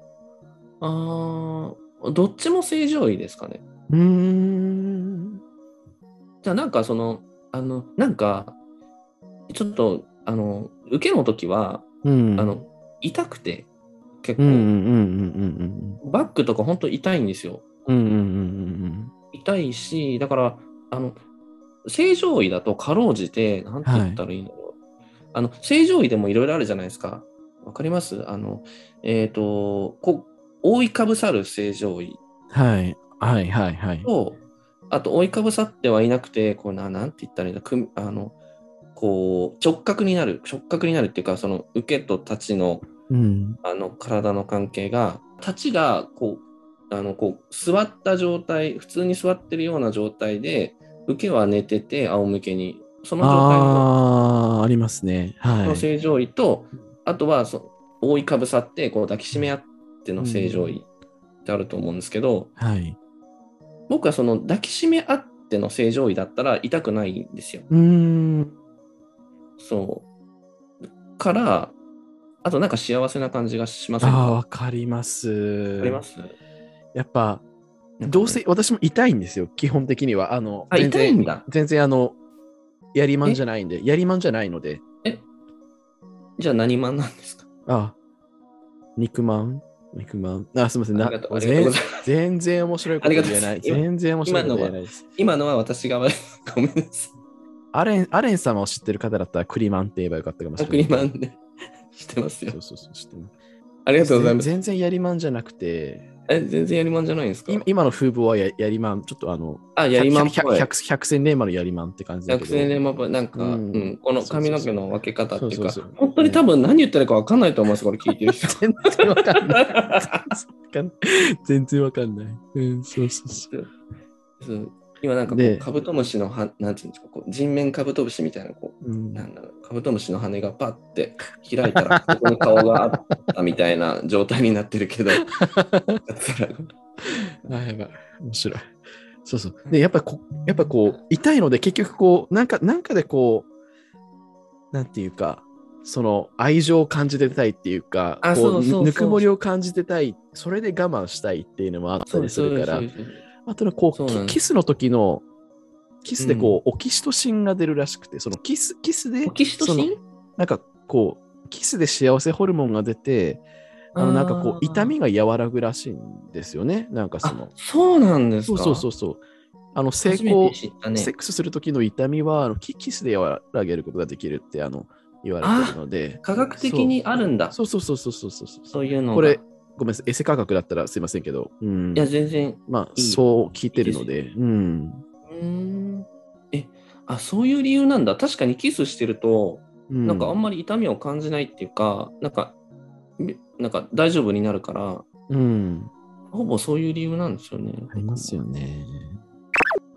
あーどっちも正常位ですかね。うーん。じゃあなんかその、あの、なんか、ちょっと、あの、受けの時は、うん。あの、痛くて、結構、バックとか本当痛いんですよ。痛いし、だから、あの、正常位だとかろうじて、なんて言ったらいいんだろう。あの、正常位でもいろいろあるじゃないですか。わかります？あの、えっ、と、こう、覆いかぶさる正常位うん。はい。はいはいはい。と、あと、覆いかぶさってはいなくて、こうな、なんて言ったらいいんだ、くんあの、こう、直角になる、直角になるっていうか、その、受けと立ちの、うん。あの、体の関係が、立ちが、こう、あの、こう、座った状態、普通に座ってるような状態で、受けは寝てて、仰向けに。その状態のありますね。はい。の正常位と、あとはそ、覆いかぶさって、こう、抱きしめ合っての正常位ってあると思うんですけど、はい。僕はその、抱きしめ合っての正常位だったら痛くないんですよ。うーん。そう。から、あとなんか幸せな感じがしませあわかります。あります？やっぱ、どうせ、私も痛いんですよ、基本的には。あの、あ全然痛いんだ全然、あの、やりまんじゃないんで、やりまんじゃないので、じゃあ何マンなんですか？あ、肉まん？肉まん？あ、すみません。な全全然面白いこと言えない。全然面白いこと言えないです。今のは私が悪い。ごめんなさアレン、アレン様を知ってる方だったらクリマンって言えばよかったかもしい。れない。クリマン でしてますよそ。うそうそう、知ってます。ありがとうございます。全然やりまんじゃなくて、え、全然やりまんじゃないんですか？今今の風貌はややりまん、ちょっとあの、あ、やりまんっ百ぽい。百百戦錬磨のやりまんって感じだけど。百戦錬磨っぽい。なんか、ううんん、この髪の毛の分け方っていうか本当に多分何言ってるか分かんないと思います、これ聞いてる人。全然わかんない。全然わかんない。うん、そうそうそう。そう今なんかこでう、カブトムシのは、なんていうんですか、こう人面カブトムシみたいな、こう、うんなんだろう、カブトムシの羽がパッて開いたら、ここに顔があったみたいな状態になってるけど、あ、やばい。面白い。そうそう。で、やっぱこ、やっぱこう、痛いので、結局こう、なんか、なんかでこう、なんていうか、その愛情を感じてたいっていうか、ぬくもりを感じてたい、それで我慢したいっていうのもあったりするからそう、ですそうですあとはこう、うキスの時の、キスでこう、オキシトシンが出るらしくて、そのキス、キスで、オキシトシン？なんかこう、キスで幸せホルモンが出て、あのなんかこう痛みが和らぐらしいんですよね。なんかその。そうなんですか？そうそうそうあの成功、ね、セックスする時の痛みはあのキキスで和らげることができるってあの言われてるので。科学的にあるんだそ。そうそうそうそうそうそう。そういうのこれごめんなさい、エセ価格だったらすいませんけど、うん、いや、全然。まあ、いいそう聞いてるので、うん。うーん。え、あ、そういう理由なんだ。確かにキスしてると、うん、なんかあんまり痛みを感じないっていうか、なんか、みなんか大丈夫になるから、うん。ほぼそういう理由なんですよね。ありますよね。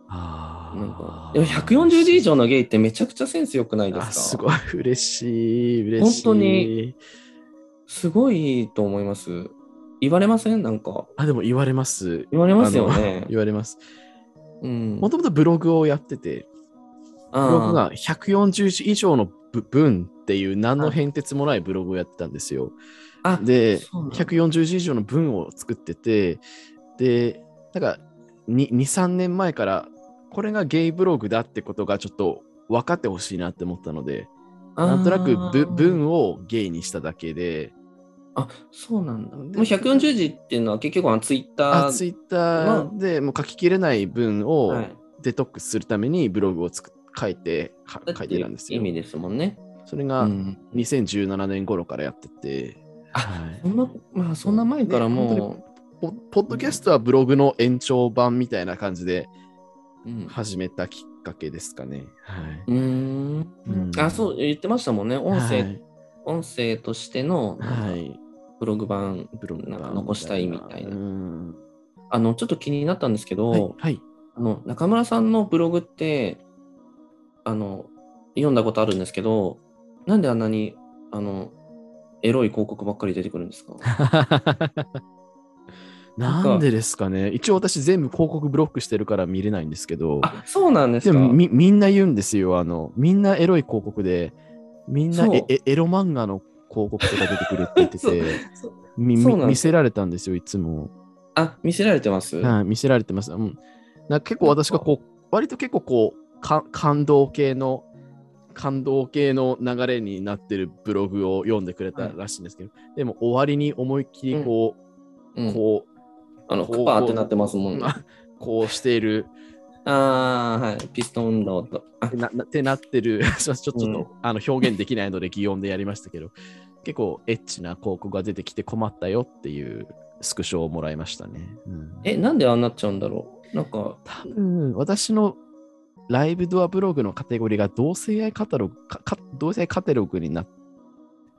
あなんかあ。でも140字以上のゲイってめちゃくちゃセンス良くないですか？あすごい、嬉しい、嬉しい。本当に。すごいと思います。言われません？なんか。あ、でも言われます。言われますよね。言われます。うん。もともとブログをやってて、ブログあが140字以上のぶ文っていう何の変哲もないブログをやってたんですよ。あ、で、そうなんだ140字以上の文を作ってて、で、なんか2、3年前からこれがゲイブログだってことがちょっと分かってほしいなって思ったので、なんとなく文をゲイにしただけで、あ、そうなんだ。でもう140字っていうのは結局はツイッター。あツイッターでもう書ききれない文をはいデトックスするためにブログをつく書いて、か書いてたんですよ意。味ですもんね。それがうん、2017年頃からやってて、あはいそんな、まあそんな前からもポポッドキャストはブログの延長版みたいな感じでうん始めたきっかけですかね。はい。うーんうんあ、そう、言ってましたもんね。音声、はい音声としての、はい。ブログ版、ブログなんか残したいみたいな。うんあの、ちょっと気になったんですけど、はい。はい。あの、中村さんのブログって、あの、読んだことあるんですけど、なんであんなに、あの、エロい広告ばっかり出てくるんですか？なんでですかね一応私全部広告ブロックしてるから見れないんですけど、あ、そうなんですか？でもみみんな言うんですよ。あの、みんなエロい広告で、みんなエロ漫画の広告とか出てくるって言ってて、見せられたんですよ、いつも。あ、見せられてます、はい、見せられてます。うん、な結構私がこう、割と結構こう、か感動系の、感動系の流れになってるブログを読んでくれたらしいんですけど、でも終わりに思いっきりこう、うん。こあの、こうパーってなってますもんう、ね。あこうしている。ああ、はい。ピストン運動と。あ。ってななってなってる、ちょっと、うん。あの表現できないので擬音でやりましたけど、結構エッチな広告が出てきて困ったよっていうスクショをもらいましたね。うん。え、なんでああなっちゃうんだろう？なんか、多分私のライブドアブログのカテゴリーが同性愛カタログ、かか同性愛カテログにな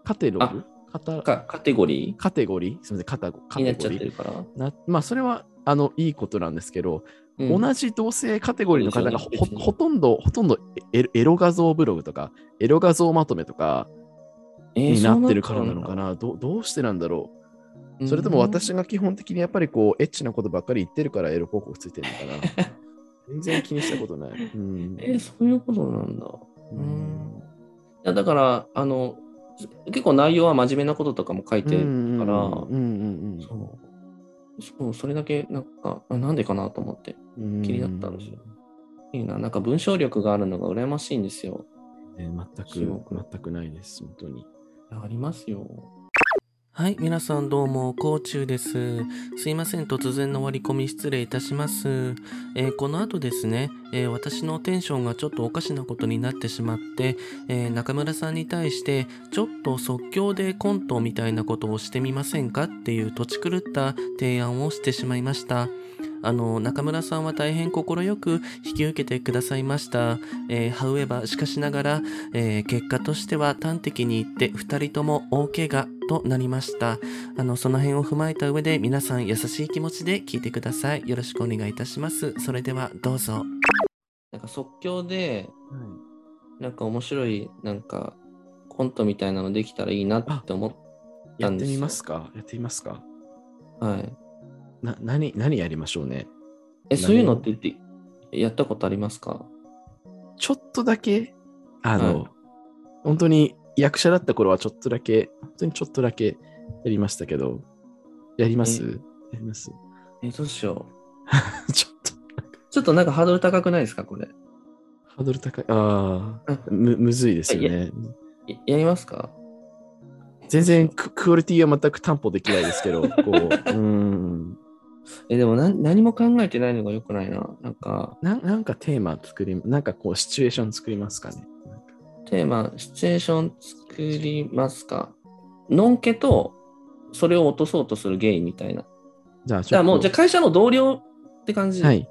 カテログ？カカテゴリカテゴリー？すみません、カタゴカー。になっちゃテゴリーってるから。なまあ、それはあのいいことなんですけど、うん。同じ同性カテゴリーの方がほ,、とんど、ほとんどエロ画像ブログとか、エロ画像まとめとかえーになってるからなのかな、どどうしてなんだろう？それとも私が基本的にやっぱりこう、エッチなことばっかり言ってるからエロ広告ついてるのかな？全然気にしたことない。うんえーそういうことなんだ。ううんん。いや、だから、あの、結構内容は真面目なこととかも書いてるから、そう。それだけ、なんか、あなんでかなと思って。うん気になったんですよいいな。なんか文章力があるのが羨ましいんですよ。ね全すごくく、全くないです、本当に。ありますよ。はい、皆さんどうも、こうちゅうです。すいません、突然の割り込み失礼いたします。えーこの後ですね、えー私のテンションがちょっとおかしなことになってしまって、えー中村さんに対して、ちょっと即興でコントみたいなことをしてみませんかっていう土地狂った提案をしてしまいました。あの、中村さんは大変快く引き受けてくださいました。えー、however、しかしながら、えー結果としては端的に言って2人とも大怪我となりました。あの、その辺を踏まえた上で皆さん優しい気持ちで聞いてください。よろしくお願いいたします。それではどうぞ。なんか即興で、なんか面白い、なんかコントみたいなのできたらいいなって思っやってみなんですよますか？やってみますか？はい。な、何、何やりましょうね。え、そういうのって言って、やったことありますか？ちょっとだけ、あの、はい本当に役者だった頃はちょっとだけ、本当にちょっとだけやりましたけど、やります？え？やりますえ、どうしよ ちょっと、う。ちょっとなんかハードル高くないですかこれ？ハードル高い。ああ、うんむ、むずいですよね。ややりますか？全然ククオリティは全く担保できないですけど、こう、うーん。え、でもな何も考えてないのが良くないな。なんか、ななんかテーマ作り、なんかこう、シチュエーション作りますかね。テーマ、シチュエーション作りますかのんけと、それを落とそうとするゲイみたいな。じゃあ、もう、じゃあ会社の同僚って感じで、はい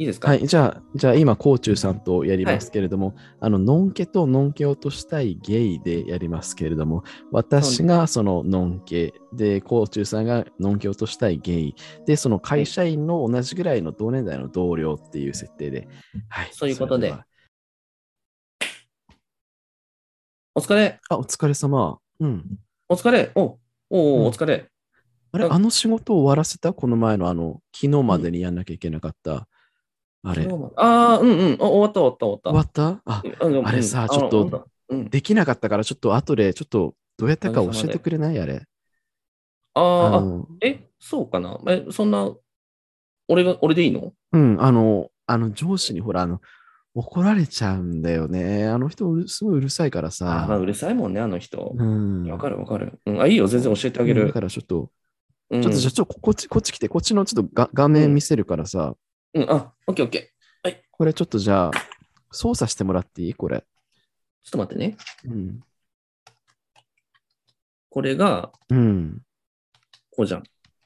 い、いですか？はい、じゃあ、じゃあ今、コーチューさんとやりますけれども、あの、のんけとのんけを落としたいゲイでやりますけれども、私がそののんけで、コーチューさんがのんけを落としたいゲイで、その会社員の同じぐらいの同年代の同僚っていう設定で、はい。そういうことでそれはお疲れ、あ、お疲れ様。うん。お疲れ、おおおうんお疲れ。あれ、ああの仕事終わらせたこの前のあの、昨日までにやんなきゃいけなかった。あれ、終ああ、うんうん、あ終わった終わった終わわっった？あ、た。うんあれさうんちょっとできなかったから、ちょっと後で、ちょっとどうやったか教えてくれない？あれ。あーあ、のえ、そうかな？え、そんな、俺が、俺でいいの？うん、あの、あの上司にほら、あの、怒られちゃうんだよね。あの人、うるすごいうるさいからあーまあ、さ。うるさいもんね、あの人。うん。わかるわかる。うん、あ、いいよ、全然教えてあげる。うんだからちょっと、うんちょっとじゃあ、ちょっとこっち、こっち来て、こっちのちょっとが画面見せるからさ、うん、あ、オッケーオッケー。これちょっとじゃあ、操作してもらっていい？これ。ちょっと待ってね。うん。これが、うん。こうじゃん。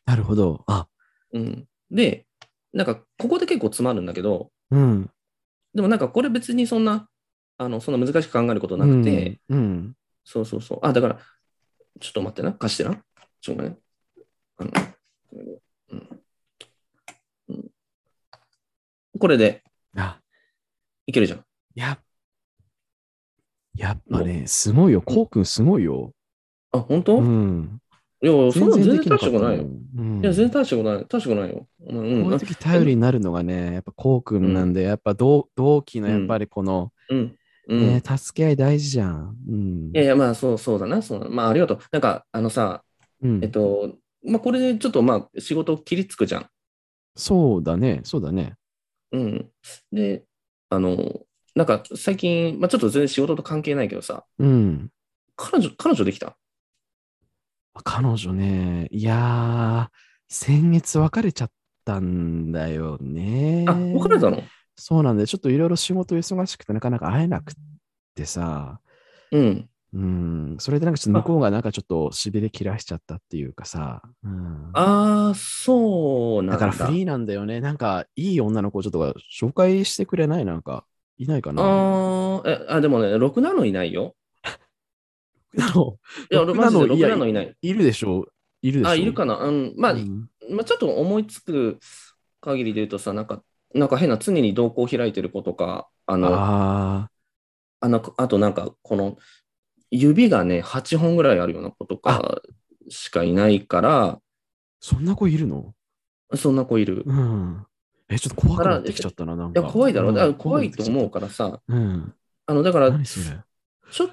なるほど。あ、うん。で、なんか、ここで結構詰まるんだけど、うん。でもなんかこれ別にそんな、あの、そんな難しく考えることなくて、うん、うん。そうそうそう。あ、だから、ちょっと待ってな。貸してな。ちょっとね。あの、うん。うん、これであ、いけるじゃん。や、やっぱね、すごいよ。こうくんすごいよ。あ、本当、うん。いや、そんな全然大したことないよ。うんいや、全然大したことない。大したことないよ。うん、うんこういう時頼りになるのがね、やっぱこうくんなんで、やっぱ同同期のやっぱりこの、うん。うん。ね、助け合い大事じゃん。うん。いやいや、まあ、そう、そうだな。そうだまあ、ありがとう。なんか、あのさ、うんえっと、まあ、これでちょっと、まあ、仕事切りつくじゃん。そうだね、そうだね。うん。で、あの、なんか、最近、まあ、ちょっと全然仕事と関係ないけどさ、うん。彼女、彼女できた？彼女ね、いやー、先月別れちゃったんだよね。あ、別れたの？そうなんで、ちょっといろいろ仕事忙しくてなかなか会えなくってさ、うん。うん、それでなんかちょっと向こうがなんかちょっとしびれ切らしちゃったっていうかさ、うん、ああ、そうなんだ。だからフリーなんだよね。なんかいい女の子ちょっと紹介してくれない？なんか、いないかな？ああ、でもね、ろくなのいないよ。なの？いや、マジでろなのいなの？いない。いるでしょ。いるでしょ。あ、いるかな？うん。まあ、うん。まあ、ちょっと思いつく限りで言うとさ、なんか、なんか変な常に動向を開いてる子とか、あの、ああのあとなんか、この、指がね、8本ぐらいあるような子とかしかいないから、そんな子いるの？そんな子いる。うん。え、ちょっと怖くなってきちゃったな、なんか。いや、怖いだろ。うんだから怖いと思うう。からさ、うん。あの、だから、ちょっ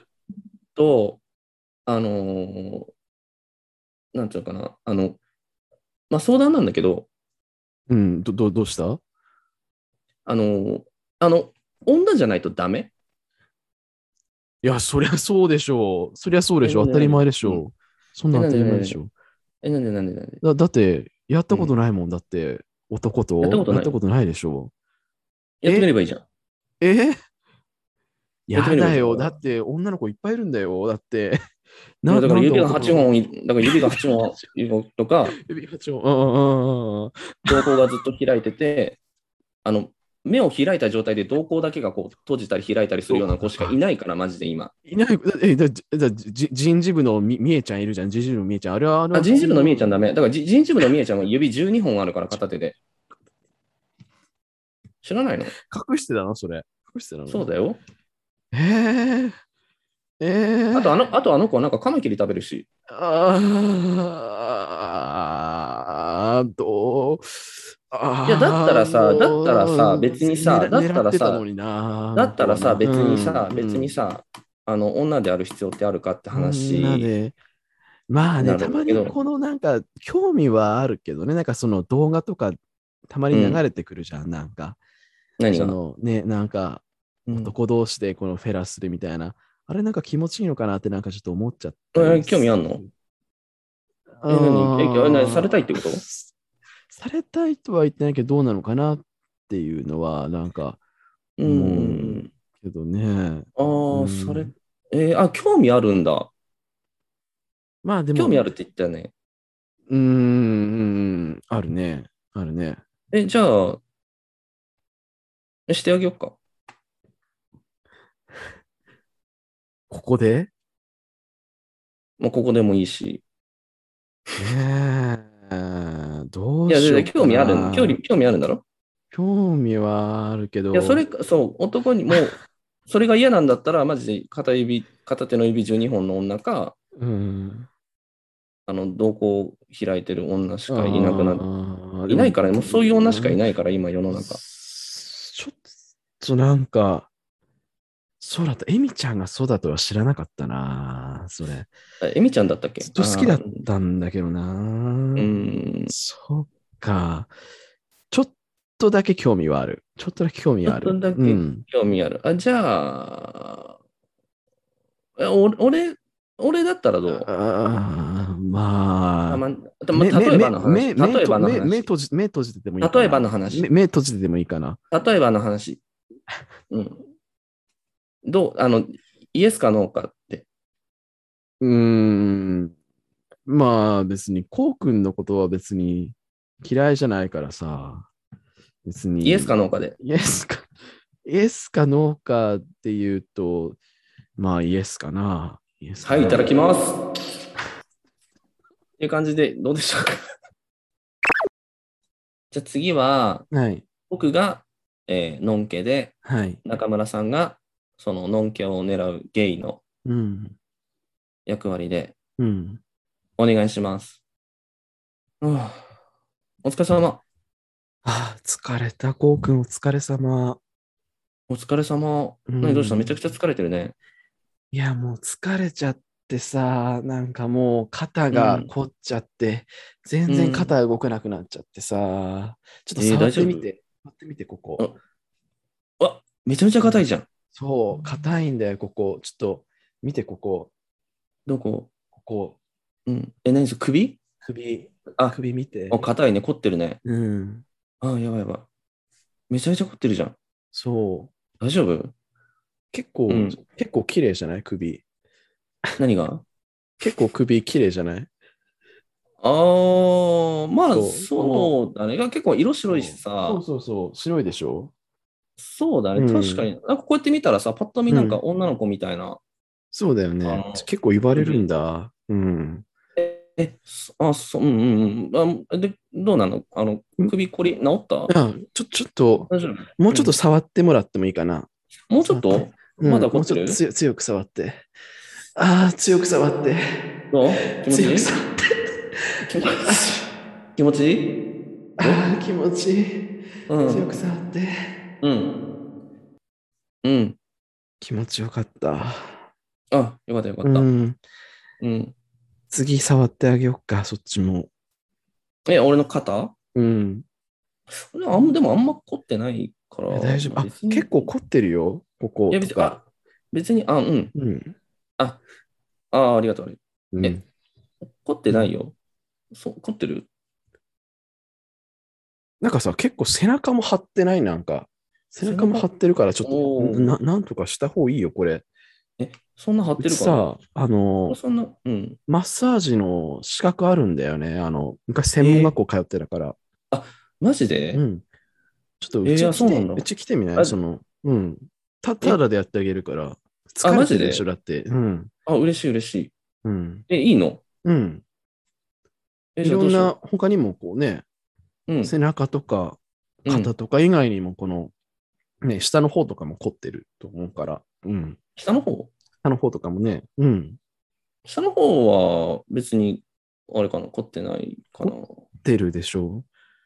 と、あのーなんていうのかな、あの、まあ、相談なんだけど、うん、ど、どどうした？あのーあの、女じゃないとダメ？いや、そりゃそうでしょう。そりゃそうでしょう。え当たり前でしょう。うんそんなん当たり前でしょう。え、なんでなんでなんでだだって、やったことないもんだって、男とやったことない？やったことないでしょやってみればいいじゃん。う。え？やだよ。だって、女の子いっぱいいるんだよ。だって。だから指が8なんで男の本い、だから指が8本とか、指が8本。うんうんうんうん。瞳孔がずっと開いてて、あの、目を開いた状態で瞳孔だけがこう閉じたり開いたりするような子しかいないから、マジで今。いない、え、だ、だ、じ人事部のみみえちゃんいるじゃん。人事部のみえちゃん。あれは、あの、あ、人事部のみえちゃんダメ。だからじ人事部のみえちゃんは指12本あるから片手で。知らないの？隠してたの？それ。隠してたの？そうだよ。えー、えー、あとあの、あとあの子はなんかカマキリ食べるし。あー、どう？いやだったらさだったらさ別にさ狙だったらさだったらさ、別にさ、うん。別にさ、あの、女である必要ってあるかって話。まあね、たまにこのなんか、興味はあるけどね、なんかその動画とか、たまに流れてくるじゃん、なんか。何が？そのね、なんか、うん。男同士でこのフェラするみたいな。あれなんか気持ちいいのかなってなんかちょっと思っちゃったりえ興味あんの？あえ何？えー何？されたいってこと？されたいとは言ってないけど、どうなのかなっていうのは、なんか、う。うんけどね。ああ、うんそれ、えーあ、興味あるんだ。まあでも、興味あるって言ったよね。うーん、うんあるね。あるね。え、じゃあ、えしてあげようか。ここで？まあ、ここでもいいし。えー、どいうや、しようかな全然興味ある、興味興味あるんだろ？興味はあるけど。いや、それ、そう、男にも、それが嫌なんだったら、マジで片指、片手の指12本の女か、うん。あの、瞳孔開いてる女しかいなくなる。るいないからね、もうそういう女しかいい。ないから、今世の中。ちょっとなんか、そうだった。エミちゃんがそうだとは知らなかったな。それ。えエミちゃんだったっけ？ずっと好きだったんだけどな。うん。そっか。ちょっとだけ興味はある。ちょっとだけ興味ある。ちょっとだけうん。興味ある。あ、じゃあ、えお俺、俺だったらどう？あーまあ。あまでも例えばの話。例えばの目目。閉じ目閉じててもいい。例えばの話目目閉じててもいいかな。例えばの話。うん。どうあの、イエスかノーかって。うーん。まあ別に、こうくんのことは別に嫌いじゃないからさ、別に。イエスかノーかで。イエスか、イエスかノーかっていうと、まあイエスかな。イエスかはい、ないただきます。っていう感じで、どうでしょうか。じゃあ次は、はい。僕が、えー、ノンケで、はい。中村さんが、そのノンケを狙うゲイのうん。役割で、うん。お願いします。う んお疲れ様。ああ、疲れた。こうくん、お疲れ様。お疲れ様。うん何どうした？めちゃくちゃ疲れてるね。いや、もう疲れちゃってさ、なんかもう肩がうん凝っちゃって、全然肩動かなくなっちゃってさ、ちょっとえー触ってみて、触ってみて、ここ。あわめちゃめちゃ硬いじゃん。そう、硬いんだよ、ここ。ちょっと見て、ここ。どこ？ここ。うん。え、何それ首？首、あ、首見て。あ硬いね。凝ってるね。うん。あ、やばいやばい。めちゃめちゃ凝ってるじゃん。そう。大丈夫？結構、うん結構綺麗じゃない？首。何が？結構首綺麗じゃない？あー、まあ、そうそうだね。結構色白いしさそう、そうそう。白いでしょ？そうだね。うん確かに。なんかこうやって見たらさ、パッと見なんか女の子みたいな。そうだよあねの。結構言われるんだ。うん。え、そあ、そう、うんうんうん。あで、どうなの？あの、首こり治った？あちょ、ちょっと、もうちょっと触ってもらってもいいかな。もうちょっと？うんまだ凝っち？ょっと強強く触って。ああ、強く触って。どう？気持ち？いい強く触って。気持ち？いい気持ち？いいああ、気持ちいい。うん。強く触って。うん。うん。気持ちよかった。あ、よかったよかった。うん。うん。次触ってあげようか、そっちも。え、俺の肩？うん。俺あんでもあんま凝ってないから。大丈夫？あ、結構凝ってるよ、ここ。いや別に、あ、別に、あ、うん。うん。ああ、ありがとう。うんえ凝ってないよ。そう、凝ってる？なんかさ、結構背中も張ってない？なんか。背中も張ってるから、ちょっと、ななんとかした方がいいよ、これ。え、そんな張ってるかな？さ、あの、そんな、うん。マッサージの資格あるんだよね。あの、昔専門学校通ってたから。マジで、うん。ちょっとうえーち来て、あそうち来てみなあいその、うん。たただでやってあげるから。疲れてるでしょ、だって。うん。あ、嬉しい嬉しい。うん。え、いいの？うん。え、いろんな他にもこうね、う。うん。背中とかうん肩とか以外にもこの、ね、下の方とかも凝ってると思うから。うん。下の方？下の方とかもね。うん。下の方は別に、あれかな、凝ってないかな。凝ってるでしょ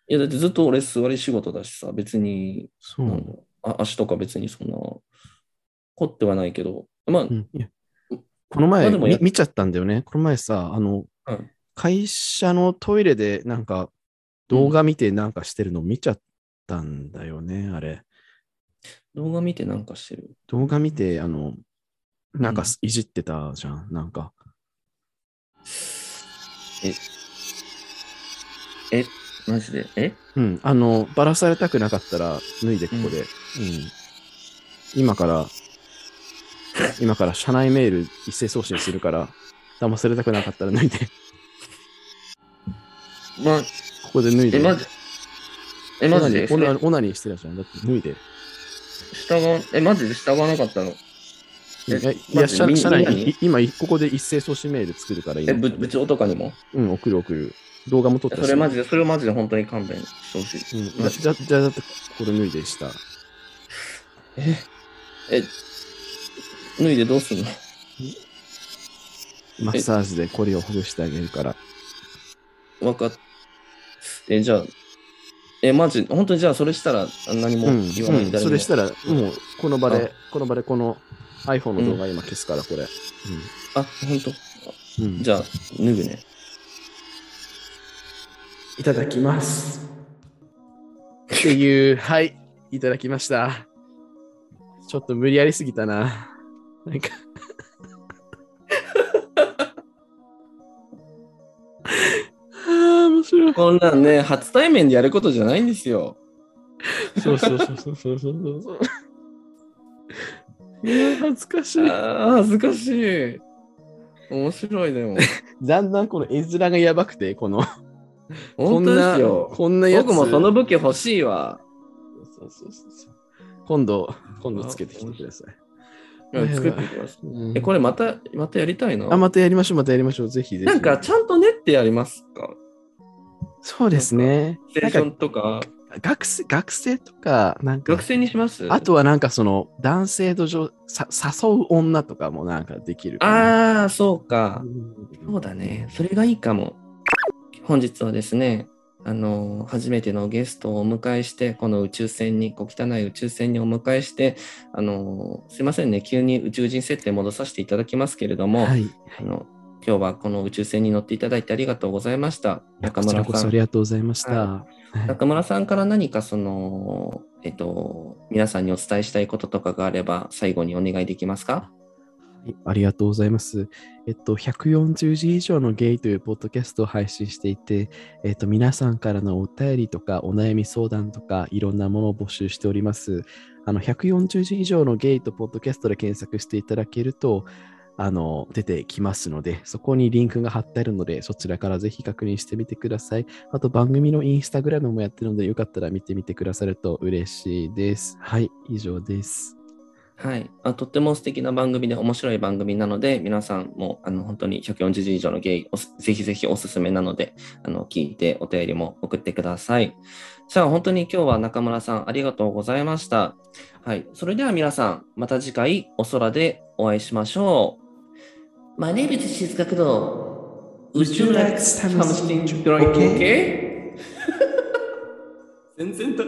いや、だってずっと俺座り仕事だしさ、別に、そう。あ足とか別にそんな、凝ってはないけど、まあ、うん、この前、まあ見ちゃったんだよね。この前さ、あの、うん会社のトイレでなんか動画見てなんかしてるの見ちゃったんだよね、あれ。動画見てなんかしてる？動画見て、あの、なんかうんいじってたじゃん、なんか。え、マジで？え？うん、あの、バラされたくなかったら脱いでここで。うん。今から、今から社内メール一斉送信するから、騙されたくなかったら脱いで、ま、ここで脱いで。え、マジえ、マジでオナニーしてたじゃん。だって脱いで。従わ、え、マジで従わなかったの？えいや、社内に、い今、ここで一斉送信メール作るから、今。え、ぶ部長とかにも？うん、送る送る。動画も撮ったし。それマジで、それをマジで本当に勘弁してほしい。うん、じゃ、じゃ、だって、これ脱いでした。え、え、脱いでどうすんの？マッサージでこれをほぐしてあげるから。わかっえ、じゃあ、え、マジ、本当にじゃあそれしたら何もうん、言わない、うんそれしたら、もう、この場あで、この場でこの iPhone の動画今消すから、これ。あ、本当？うん。うんじゃあ、脱ぐね。いただきます。っていう、はい、いただきました。ちょっと無理やりすぎたな。なんか白い。こんなんね、初対面でやることじゃないんですよ。そうそうそうそうそうそうそう。いや、恥ずかしい。ああ、恥ずかしい。面白いでも。だんだんこの絵面がやばくて、この本当ですよ。こんなやつ。僕もその武器欲しいわ。そうそうそうそう。今度、今度つけてきてください。うん作っていきます。うんえ、これまた、またやりたいな。あ、またやりましょう、またやりましょう。ぜひぜひ。なんか、ちゃんと練ってやりますか？そうですね。ステーションとか、か学生学生とか、なんか学、生にします？あとはなんかその男性と女さ誘う女とかもなんかできる。ああ、そうか。うんそうだね。それがいいかも。本日はですね、あの、初めてのゲストをお迎えして、この宇宙船に、小汚い宇宙船にお迎えして、あの、すいませんね、急に宇宙人設定戻させていただきますけれども、はい。あの今日はこの宇宙船に乗っていただいてありがとうございました。中村さん。ありがとうございました。ははい中村さんから何かその、えっと、皆さんにお伝えしたいこととかがあれば、最後にお願いできますか？はいありがとうございます。えっと、140字以上のゲイというポッドキャストを配信していて、えっと、皆さんからのお便りとか、お悩み相談とか、いろんなものを募集しております。あの、140字以上のゲイとポッドキャストで検索していただけると、あの、出てきますので、そこにリンクが貼ってあるので、そちらからぜひ確認してみてください。あと、番組のインスタグラムもやってるので、よかったら見てみてくださると嬉しいです。はい、以上です。はいあ。とっても素敵な番組で面白い番組なので、皆さんもあの本当に140字以上のゲイ、ぜひぜひおすすめなので、あの聞いてお便りも送ってください。じゃあ本当に今日は中村さんありがとうございました。はい。それでは皆さん、また次回お空でお会いしましょう。My name is 静角度。宇宙ラックスタムスティングドライ OK? 全然だ。